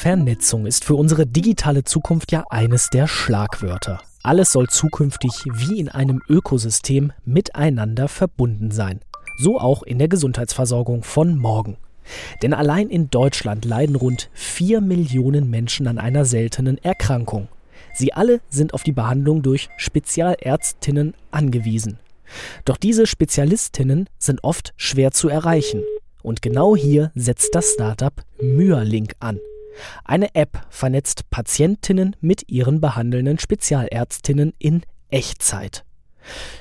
Vernetzung ist für unsere digitale Zukunft ja eines der Schlagwörter. Alles soll zukünftig wie in einem Ökosystem miteinander verbunden sein. So auch in der Gesundheitsversorgung von morgen. Denn allein in Deutschland leiden rund 4 Millionen Menschen an einer seltenen Erkrankung. Sie alle sind auf die Behandlung durch Spezialärztinnen angewiesen. Doch diese Spezialistinnen sind oft schwer zu erreichen. Und genau hier setzt das Startup Myalink an. Eine App vernetzt Patientinnen mit ihren behandelnden Spezialärztinnen in Echtzeit.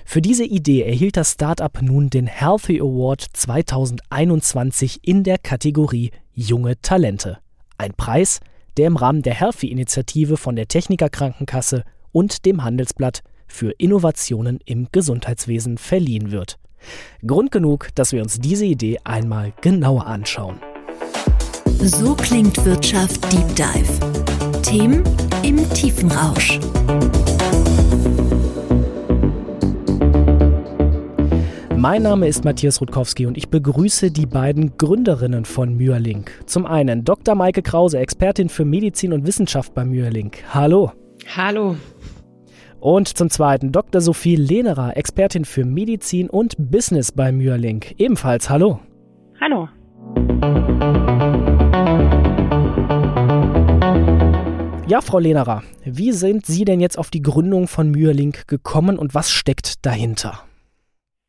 Für diese Idee erhielt das Startup nun den Healthy Award 2021 in der Kategorie Junge Talente. Ein Preis, der im Rahmen der Healthy-Initiative von der Techniker Krankenkasse und dem Handelsblatt für Innovationen im Gesundheitswesen verliehen wird. Grund genug, dass wir uns diese Idee einmal genauer anschauen. So klingt Wirtschaft Deep Dive. Themen im Tiefenrausch. Mein Name ist Matthias Rutkowski und ich begrüße die beiden Gründerinnen von Myerlink. Zum einen Dr. Maike Krause, Expertin für Medizin und Wissenschaft bei Myerlink. Hallo. Hallo. Und zum zweiten Dr. Sophie Lehnerer, Expertin für Medizin und Business bei Myerlink. Ebenfalls hallo. Hallo. Ja, Frau Lehnerer, wie sind Sie denn jetzt auf die Gründung von Myerlink gekommen und was steckt dahinter?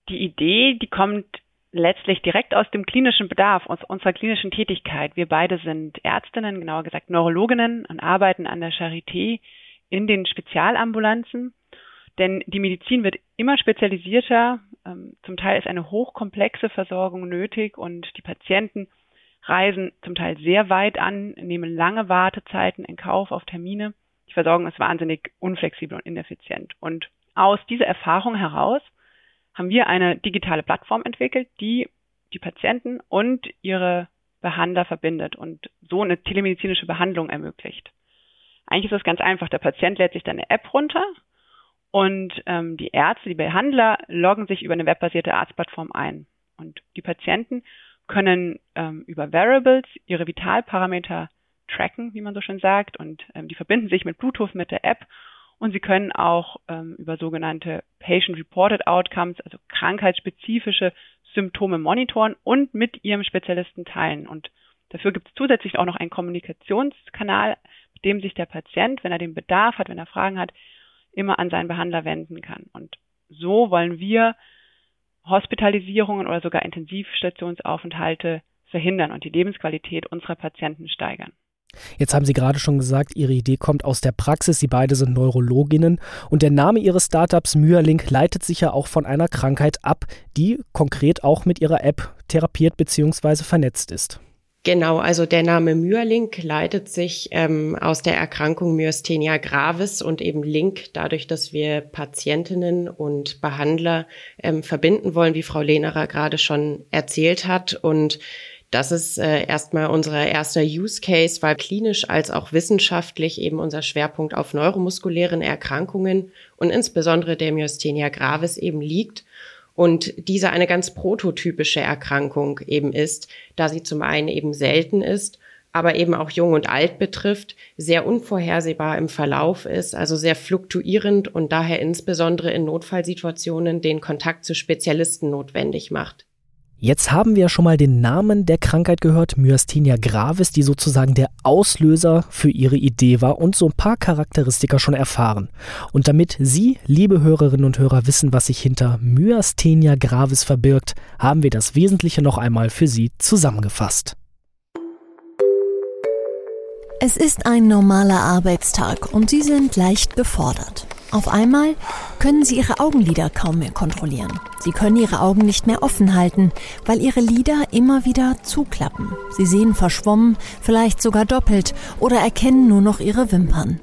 Die Idee, die kommt letztlich direkt aus dem klinischen Bedarf, aus unserer klinischen Tätigkeit. Wir beide sind Ärztinnen, genauer gesagt Neurologinnen und arbeiten an der Charité in den Spezialambulanzen. Denn die Medizin wird immer spezialisierter. Ähm, zum Teil ist eine hochkomplexe Versorgung nötig und die Patienten reisen zum Teil sehr weit an, nehmen lange Wartezeiten in Kauf auf Termine. Die Versorgung ist wahnsinnig unflexibel und ineffizient. Und aus dieser Erfahrung heraus haben wir eine digitale Plattform entwickelt, die die Patienten und ihre Behandler verbindet und so eine telemedizinische Behandlung ermöglicht. Eigentlich ist das ganz einfach. Der Patient lädt sich dann eine App runter und ähm, die Ärzte, die Behandler loggen sich über eine webbasierte Arztplattform ein. Und die Patienten können ähm, über Variables ihre Vitalparameter tracken, wie man so schön sagt, und ähm, die verbinden sich mit Bluetooth mit der App und sie können auch ähm, über sogenannte Patient-Reported Outcomes, also krankheitsspezifische Symptome monitoren und mit ihrem Spezialisten teilen. Und dafür gibt es zusätzlich auch noch einen Kommunikationskanal, mit dem sich der Patient, wenn er den Bedarf hat, wenn er Fragen hat, immer an seinen Behandler wenden kann. Und so wollen wir Hospitalisierungen oder sogar Intensivstationsaufenthalte verhindern und die Lebensqualität unserer Patienten steigern. Jetzt haben Sie gerade schon gesagt, Ihre Idee kommt aus der Praxis. Sie beide sind Neurologinnen und der Name Ihres Startups Myerlink leitet sich ja auch von einer Krankheit ab, die konkret auch mit Ihrer App therapiert bzw. vernetzt ist. Genau, also der Name Myerlink leitet sich ähm, aus der Erkrankung Myasthenia gravis und eben Link dadurch, dass wir Patientinnen und Behandler ähm, verbinden wollen, wie Frau Lehnerer gerade schon erzählt hat. Und das ist äh, erstmal unser erster Use Case, weil klinisch als auch wissenschaftlich eben unser Schwerpunkt auf neuromuskulären Erkrankungen und insbesondere der Myasthenia gravis eben liegt und diese eine ganz prototypische Erkrankung eben ist, da sie zum einen eben selten ist, aber eben auch jung und alt betrifft, sehr unvorhersehbar im Verlauf ist, also sehr fluktuierend und daher insbesondere in Notfallsituationen den Kontakt zu Spezialisten notwendig macht. Jetzt haben wir schon mal den Namen der Krankheit gehört, Myasthenia gravis, die sozusagen der Auslöser für Ihre Idee war und so ein paar Charakteristika schon erfahren. Und damit Sie, liebe Hörerinnen und Hörer, wissen, was sich hinter Myasthenia gravis verbirgt, haben wir das Wesentliche noch einmal für Sie zusammengefasst. Es ist ein normaler Arbeitstag und Sie sind leicht gefordert. Auf einmal können Sie Ihre Augenlider kaum mehr kontrollieren. Sie können Ihre Augen nicht mehr offen halten, weil Ihre Lider immer wieder zuklappen. Sie sehen verschwommen, vielleicht sogar doppelt oder erkennen nur noch Ihre Wimpern.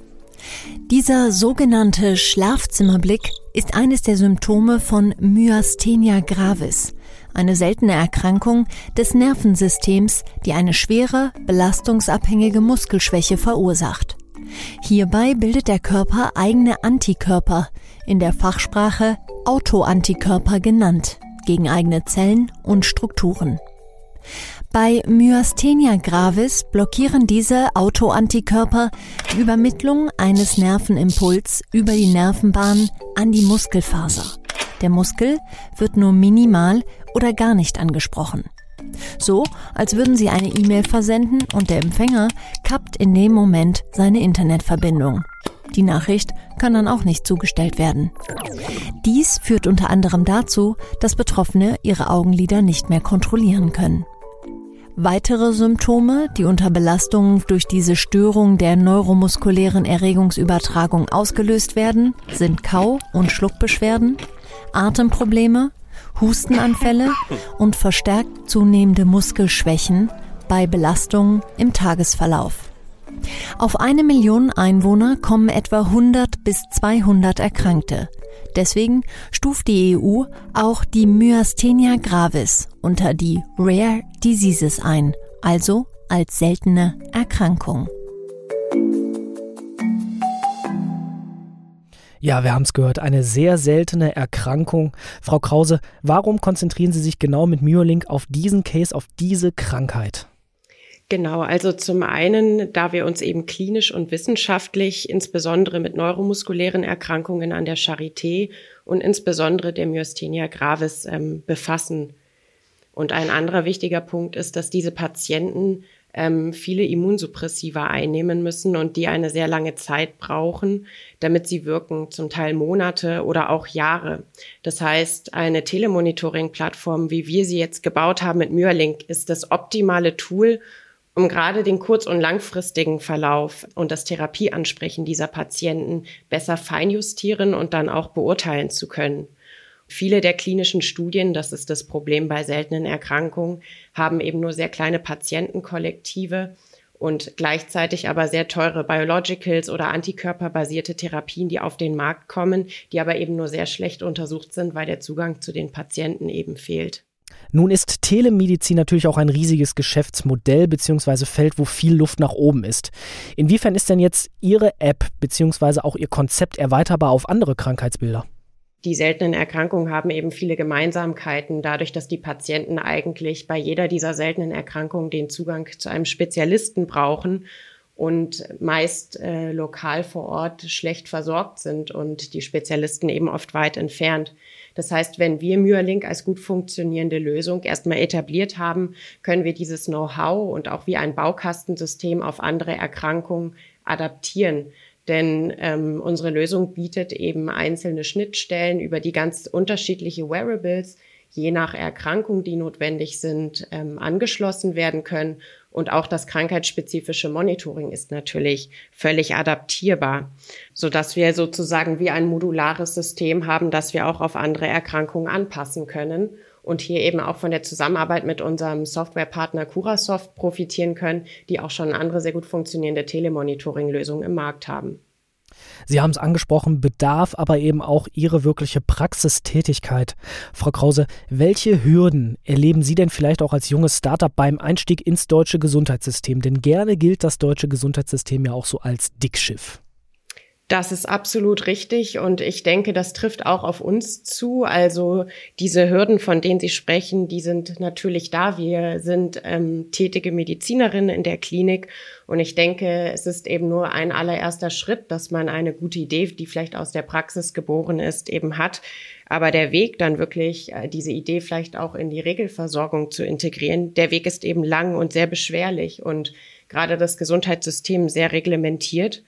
Dieser sogenannte Schlafzimmerblick ist eines der Symptome von Myasthenia gravis, eine seltene Erkrankung des Nervensystems, die eine schwere, belastungsabhängige Muskelschwäche verursacht. Hierbei bildet der Körper eigene Antikörper, in der Fachsprache Autoantikörper genannt, gegen eigene Zellen und Strukturen. Bei Myasthenia gravis blockieren diese Autoantikörper die Übermittlung eines Nervenimpuls über die Nervenbahn an die Muskelfaser. Der Muskel wird nur minimal oder gar nicht angesprochen. So, als würden Sie eine E-Mail versenden und der Empfänger kappt in dem Moment seine Internetverbindung. Die Nachricht kann dann auch nicht zugestellt werden. Dies führt unter anderem dazu, dass Betroffene ihre Augenlider nicht mehr kontrollieren können. Weitere Symptome, die unter Belastungen durch diese Störung der neuromuskulären Erregungsübertragung ausgelöst werden, sind Kau- und Schluckbeschwerden, Atemprobleme, Hustenanfälle und verstärkt zunehmende Muskelschwächen bei Belastungen im Tagesverlauf. Auf eine Million Einwohner kommen etwa 100 bis 200 Erkrankte. Deswegen stuft die EU auch die Myasthenia gravis unter die Rare Diseases ein, also als seltene Erkrankung. Ja, wir haben es gehört, eine sehr seltene Erkrankung. Frau Krause, warum konzentrieren Sie sich genau mit Myolink auf diesen Case, auf diese Krankheit? Genau, also zum einen, da wir uns eben klinisch und wissenschaftlich insbesondere mit neuromuskulären Erkrankungen an der Charité und insbesondere der Myasthenia gravis ähm, befassen. Und ein anderer wichtiger Punkt ist, dass diese Patienten ähm, viele Immunsuppressiva einnehmen müssen und die eine sehr lange Zeit brauchen, damit sie wirken, zum Teil Monate oder auch Jahre. Das heißt, eine Telemonitoring-Plattform, wie wir sie jetzt gebaut haben mit Myerlink, ist das optimale Tool, um gerade den kurz- und langfristigen Verlauf und das Therapieansprechen dieser Patienten besser feinjustieren und dann auch beurteilen zu können. Viele der klinischen Studien, das ist das Problem bei seltenen Erkrankungen, haben eben nur sehr kleine Patientenkollektive und gleichzeitig aber sehr teure Biologicals oder antikörperbasierte Therapien, die auf den Markt kommen, die aber eben nur sehr schlecht untersucht sind, weil der Zugang zu den Patienten eben fehlt. Nun ist Telemedizin natürlich auch ein riesiges Geschäftsmodell bzw. Feld, wo viel Luft nach oben ist. Inwiefern ist denn jetzt Ihre App bzw. auch Ihr Konzept erweiterbar auf andere Krankheitsbilder? Die seltenen Erkrankungen haben eben viele Gemeinsamkeiten, dadurch, dass die Patienten eigentlich bei jeder dieser seltenen Erkrankungen den Zugang zu einem Spezialisten brauchen und meist äh, lokal vor Ort schlecht versorgt sind und die Spezialisten eben oft weit entfernt. Das heißt, wenn wir Myerlink als gut funktionierende Lösung erstmal etabliert haben, können wir dieses Know-how und auch wie ein Baukastensystem auf andere Erkrankungen adaptieren. Denn ähm, unsere Lösung bietet eben einzelne Schnittstellen über die ganz unterschiedliche Wearables, je nach Erkrankung, die notwendig sind, ähm, angeschlossen werden können. Und auch das krankheitsspezifische Monitoring ist natürlich völlig adaptierbar, so dass wir sozusagen wie ein modulares System haben, das wir auch auf andere Erkrankungen anpassen können und hier eben auch von der Zusammenarbeit mit unserem Softwarepartner Curasoft profitieren können, die auch schon andere sehr gut funktionierende Telemonitoring-Lösungen im Markt haben. Sie haben es angesprochen, bedarf aber eben auch Ihre wirkliche Praxistätigkeit. Frau Krause, welche Hürden erleben Sie denn vielleicht auch als junges Startup beim Einstieg ins deutsche Gesundheitssystem? Denn gerne gilt das deutsche Gesundheitssystem ja auch so als Dickschiff. Das ist absolut richtig und ich denke, das trifft auch auf uns zu. Also diese Hürden, von denen Sie sprechen, die sind natürlich da. Wir sind ähm, tätige Medizinerinnen in der Klinik und ich denke, es ist eben nur ein allererster Schritt, dass man eine gute Idee, die vielleicht aus der Praxis geboren ist, eben hat. Aber der Weg dann wirklich, äh, diese Idee vielleicht auch in die Regelversorgung zu integrieren, der Weg ist eben lang und sehr beschwerlich und gerade das Gesundheitssystem sehr reglementiert.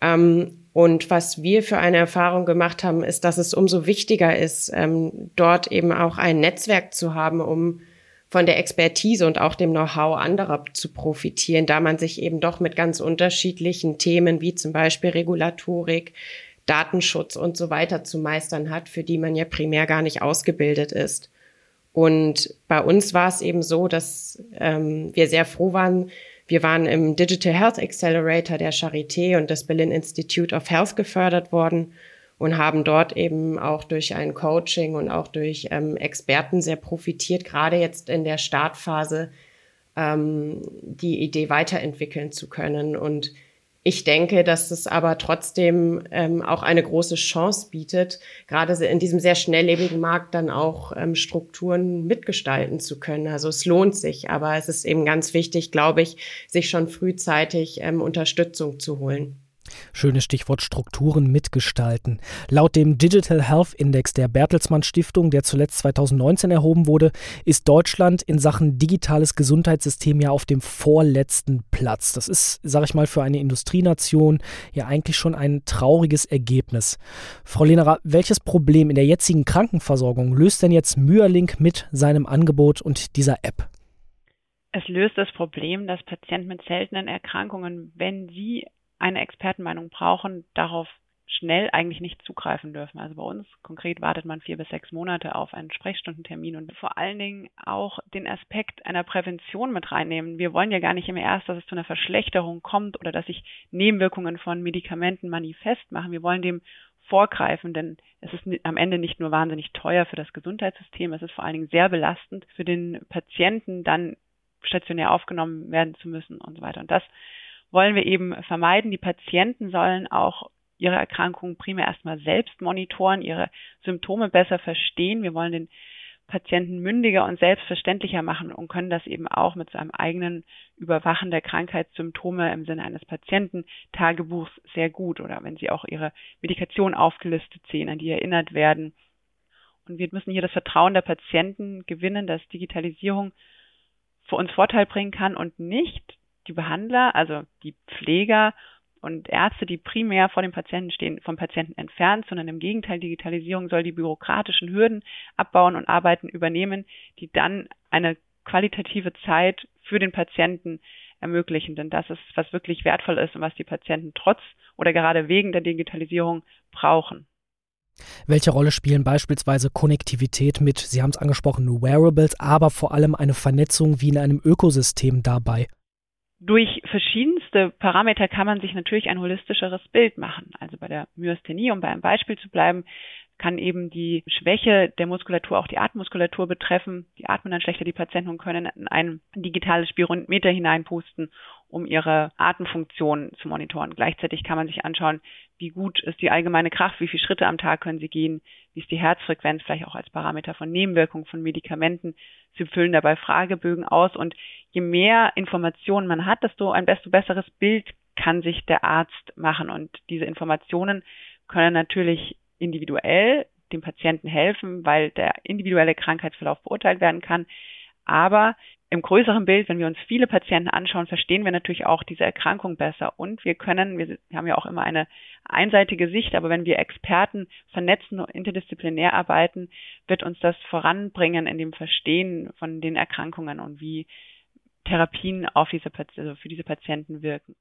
Ähm, und was wir für eine Erfahrung gemacht haben, ist, dass es umso wichtiger ist, ähm, dort eben auch ein Netzwerk zu haben, um von der Expertise und auch dem Know-how anderer zu profitieren, da man sich eben doch mit ganz unterschiedlichen Themen wie zum Beispiel Regulatorik, Datenschutz und so weiter zu meistern hat, für die man ja primär gar nicht ausgebildet ist. Und bei uns war es eben so, dass ähm, wir sehr froh waren, wir waren im Digital Health Accelerator der Charité und des Berlin Institute of Health gefördert worden und haben dort eben auch durch ein Coaching und auch durch ähm, Experten sehr profitiert, gerade jetzt in der Startphase ähm, die Idee weiterentwickeln zu können. Und Ich denke, dass es aber trotzdem ähm, auch eine große Chance bietet, gerade in diesem sehr schnelllebigen Markt dann auch ähm, Strukturen mitgestalten zu können. Also es lohnt sich, aber es ist eben ganz wichtig, glaube ich, sich schon frühzeitig ähm, Unterstützung zu holen. Schönes Stichwort Strukturen mitgestalten. Laut dem Digital Health Index der Bertelsmann Stiftung, der zuletzt 2019 erhoben wurde, ist Deutschland in Sachen digitales Gesundheitssystem ja auf dem vorletzten Platz. Das ist, sage ich mal, für eine Industrienation ja eigentlich schon ein trauriges Ergebnis. Frau Lehnerer, welches Problem in der jetzigen Krankenversorgung löst denn jetzt Myerlink mit seinem Angebot und dieser App? Es löst das Problem, dass Patienten mit seltenen Erkrankungen, wenn sie eine Expertenmeinung brauchen, darauf schnell eigentlich nicht zugreifen dürfen. Also bei uns konkret wartet man vier bis sechs Monate auf einen Sprechstundentermin und vor allen Dingen auch den Aspekt einer Prävention mit reinnehmen. Wir wollen ja gar nicht immer erst, dass es zu einer Verschlechterung kommt oder dass sich Nebenwirkungen von Medikamenten manifest machen. Wir wollen dem vorgreifen, denn es ist am Ende nicht nur wahnsinnig teuer für das Gesundheitssystem, es ist vor allen Dingen sehr belastend für den Patienten, dann stationär aufgenommen werden zu müssen und so weiter. Und das wollen wir eben vermeiden. Die Patienten sollen auch ihre Erkrankung primär erstmal selbst monitoren, ihre Symptome besser verstehen. Wir wollen den Patienten mündiger und selbstverständlicher machen und können das eben auch mit seinem eigenen Überwachen der Krankheitssymptome im Sinne eines Patiententagebuchs sehr gut oder wenn sie auch ihre Medikation aufgelistet sehen, an die erinnert werden. Und wir müssen hier das Vertrauen der Patienten gewinnen, dass Digitalisierung für uns Vorteil bringen kann und nicht die Behandler, also die Pfleger und Ärzte, die primär vor dem Patienten stehen, vom Patienten entfernt, sondern im Gegenteil, Digitalisierung soll die bürokratischen Hürden abbauen und Arbeiten übernehmen, die dann eine qualitative Zeit für den Patienten ermöglichen. Denn das ist, was wirklich wertvoll ist und was die Patienten trotz oder gerade wegen der Digitalisierung brauchen. Welche Rolle spielen beispielsweise Konnektivität mit, Sie haben es angesprochen, Wearables, aber vor allem eine Vernetzung wie in einem Ökosystem dabei? Durch verschiedenste Parameter kann man sich natürlich ein holistischeres Bild machen. Also bei der Myasthenie, um bei einem Beispiel zu bleiben, kann eben die Schwäche der Muskulatur auch die Atemmuskulatur betreffen. Die atmen dann schlechter, die Patienten können in ein digitales Spirometer hineinpusten, um ihre Atemfunktion zu monitoren. Gleichzeitig kann man sich anschauen, wie gut ist die allgemeine Kraft, wie viele Schritte am Tag können sie gehen, wie ist die Herzfrequenz, vielleicht auch als Parameter von Nebenwirkungen von Medikamenten. Sie füllen dabei Fragebögen aus und je mehr Informationen man hat, desto ein desto besseres Bild kann sich der Arzt machen und diese Informationen können natürlich individuell dem Patienten helfen, weil der individuelle Krankheitsverlauf beurteilt werden kann. Aber im größeren Bild, wenn wir uns viele Patienten anschauen, verstehen wir natürlich auch diese Erkrankung besser. Und wir können, wir haben ja auch immer eine einseitige Sicht, aber wenn wir Experten vernetzen und interdisziplinär arbeiten, wird uns das voranbringen in dem Verstehen von den Erkrankungen und wie Therapien auf diese, also für diese Patienten wirken.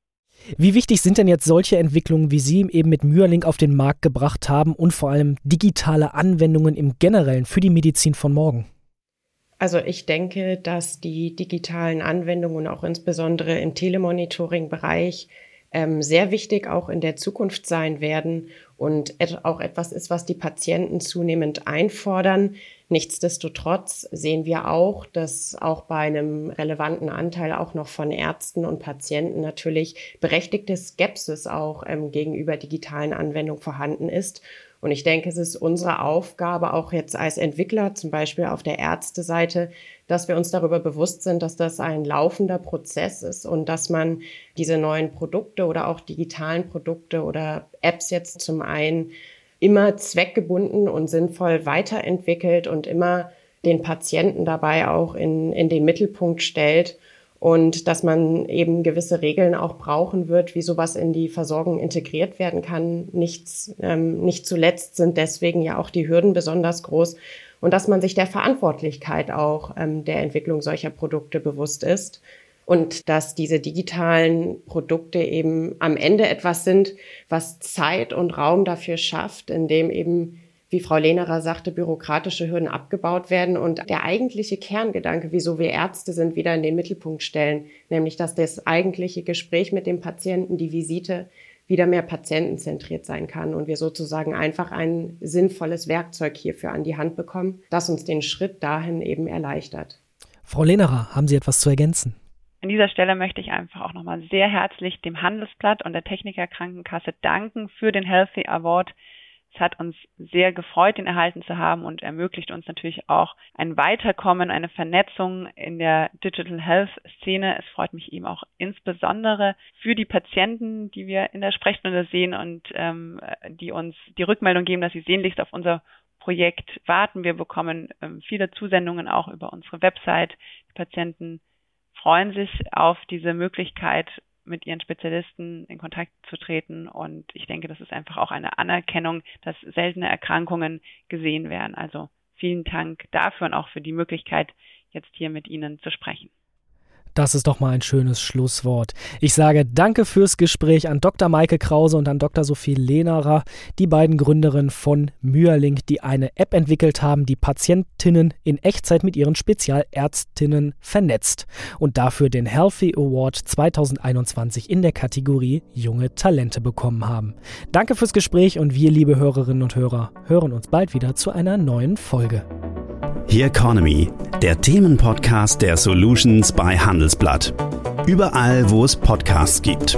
Wie wichtig sind denn jetzt solche Entwicklungen, wie Sie eben mit Myerlink auf den Markt gebracht haben und vor allem digitale Anwendungen im Generellen für die Medizin von morgen? Also ich denke, dass die digitalen Anwendungen auch insbesondere im Telemonitoring-Bereich ähm, sehr wichtig auch in der Zukunft sein werden und et auch etwas ist, was die Patienten zunehmend einfordern. Nichtsdestotrotz sehen wir auch, dass auch bei einem relevanten Anteil auch noch von Ärzten und Patienten natürlich berechtigte Skepsis auch ähm, gegenüber digitalen Anwendungen vorhanden ist. Und ich denke, es ist unsere Aufgabe, auch jetzt als Entwickler, zum Beispiel auf der Ärzteseite, dass wir uns darüber bewusst sind, dass das ein laufender Prozess ist und dass man diese neuen Produkte oder auch digitalen Produkte oder Apps jetzt zum einen immer zweckgebunden und sinnvoll weiterentwickelt und immer den Patienten dabei auch in, in den Mittelpunkt stellt und dass man eben gewisse Regeln auch brauchen wird, wie sowas in die Versorgung integriert werden kann. Nichts, ähm, nicht zuletzt sind deswegen ja auch die Hürden besonders groß und dass man sich der Verantwortlichkeit auch ähm, der Entwicklung solcher Produkte bewusst ist und dass diese digitalen Produkte eben am Ende etwas sind, was Zeit und Raum dafür schafft, indem eben wie Frau Lehnerer sagte, bürokratische Hürden abgebaut werden und der eigentliche Kerngedanke, wieso wir Ärzte sind, wieder in den Mittelpunkt stellen, nämlich dass das eigentliche Gespräch mit dem Patienten, die Visite, wieder mehr patientenzentriert sein kann und wir sozusagen einfach ein sinnvolles Werkzeug hierfür an die Hand bekommen, das uns den Schritt dahin eben erleichtert. Frau Lehnerer, haben Sie etwas zu ergänzen? An dieser Stelle möchte ich einfach auch nochmal sehr herzlich dem Handelsblatt und der Techniker Krankenkasse danken für den Healthy Award. Es hat uns sehr gefreut, ihn erhalten zu haben und ermöglicht uns natürlich auch ein Weiterkommen, eine Vernetzung in der Digital Health Szene. Es freut mich eben auch insbesondere für die Patienten, die wir in der Sprechstunde sehen und ähm, die uns die Rückmeldung geben, dass sie sehnlichst auf unser Projekt warten. Wir bekommen ähm, viele Zusendungen auch über unsere Website. Die Patienten freuen sich auf diese Möglichkeit, mit ihren Spezialisten in Kontakt zu treten. Und ich denke, das ist einfach auch eine Anerkennung, dass seltene Erkrankungen gesehen werden. Also vielen Dank dafür und auch für die Möglichkeit, jetzt hier mit Ihnen zu sprechen. Das ist doch mal ein schönes Schlusswort. Ich sage Danke fürs Gespräch an Dr. Maike Krause und an Dr. Sophie Lehnerer, die beiden Gründerinnen von Myerlink, die eine App entwickelt haben, die Patientinnen in Echtzeit mit ihren Spezialärztinnen vernetzt und dafür den Healthy Award 2021 in der Kategorie Junge Talente bekommen haben. Danke fürs Gespräch und wir, liebe Hörerinnen und Hörer, hören uns bald wieder zu einer neuen Folge. The Economy, der Themenpodcast der Solutions bei Handelsblatt. Überall, wo es Podcasts gibt.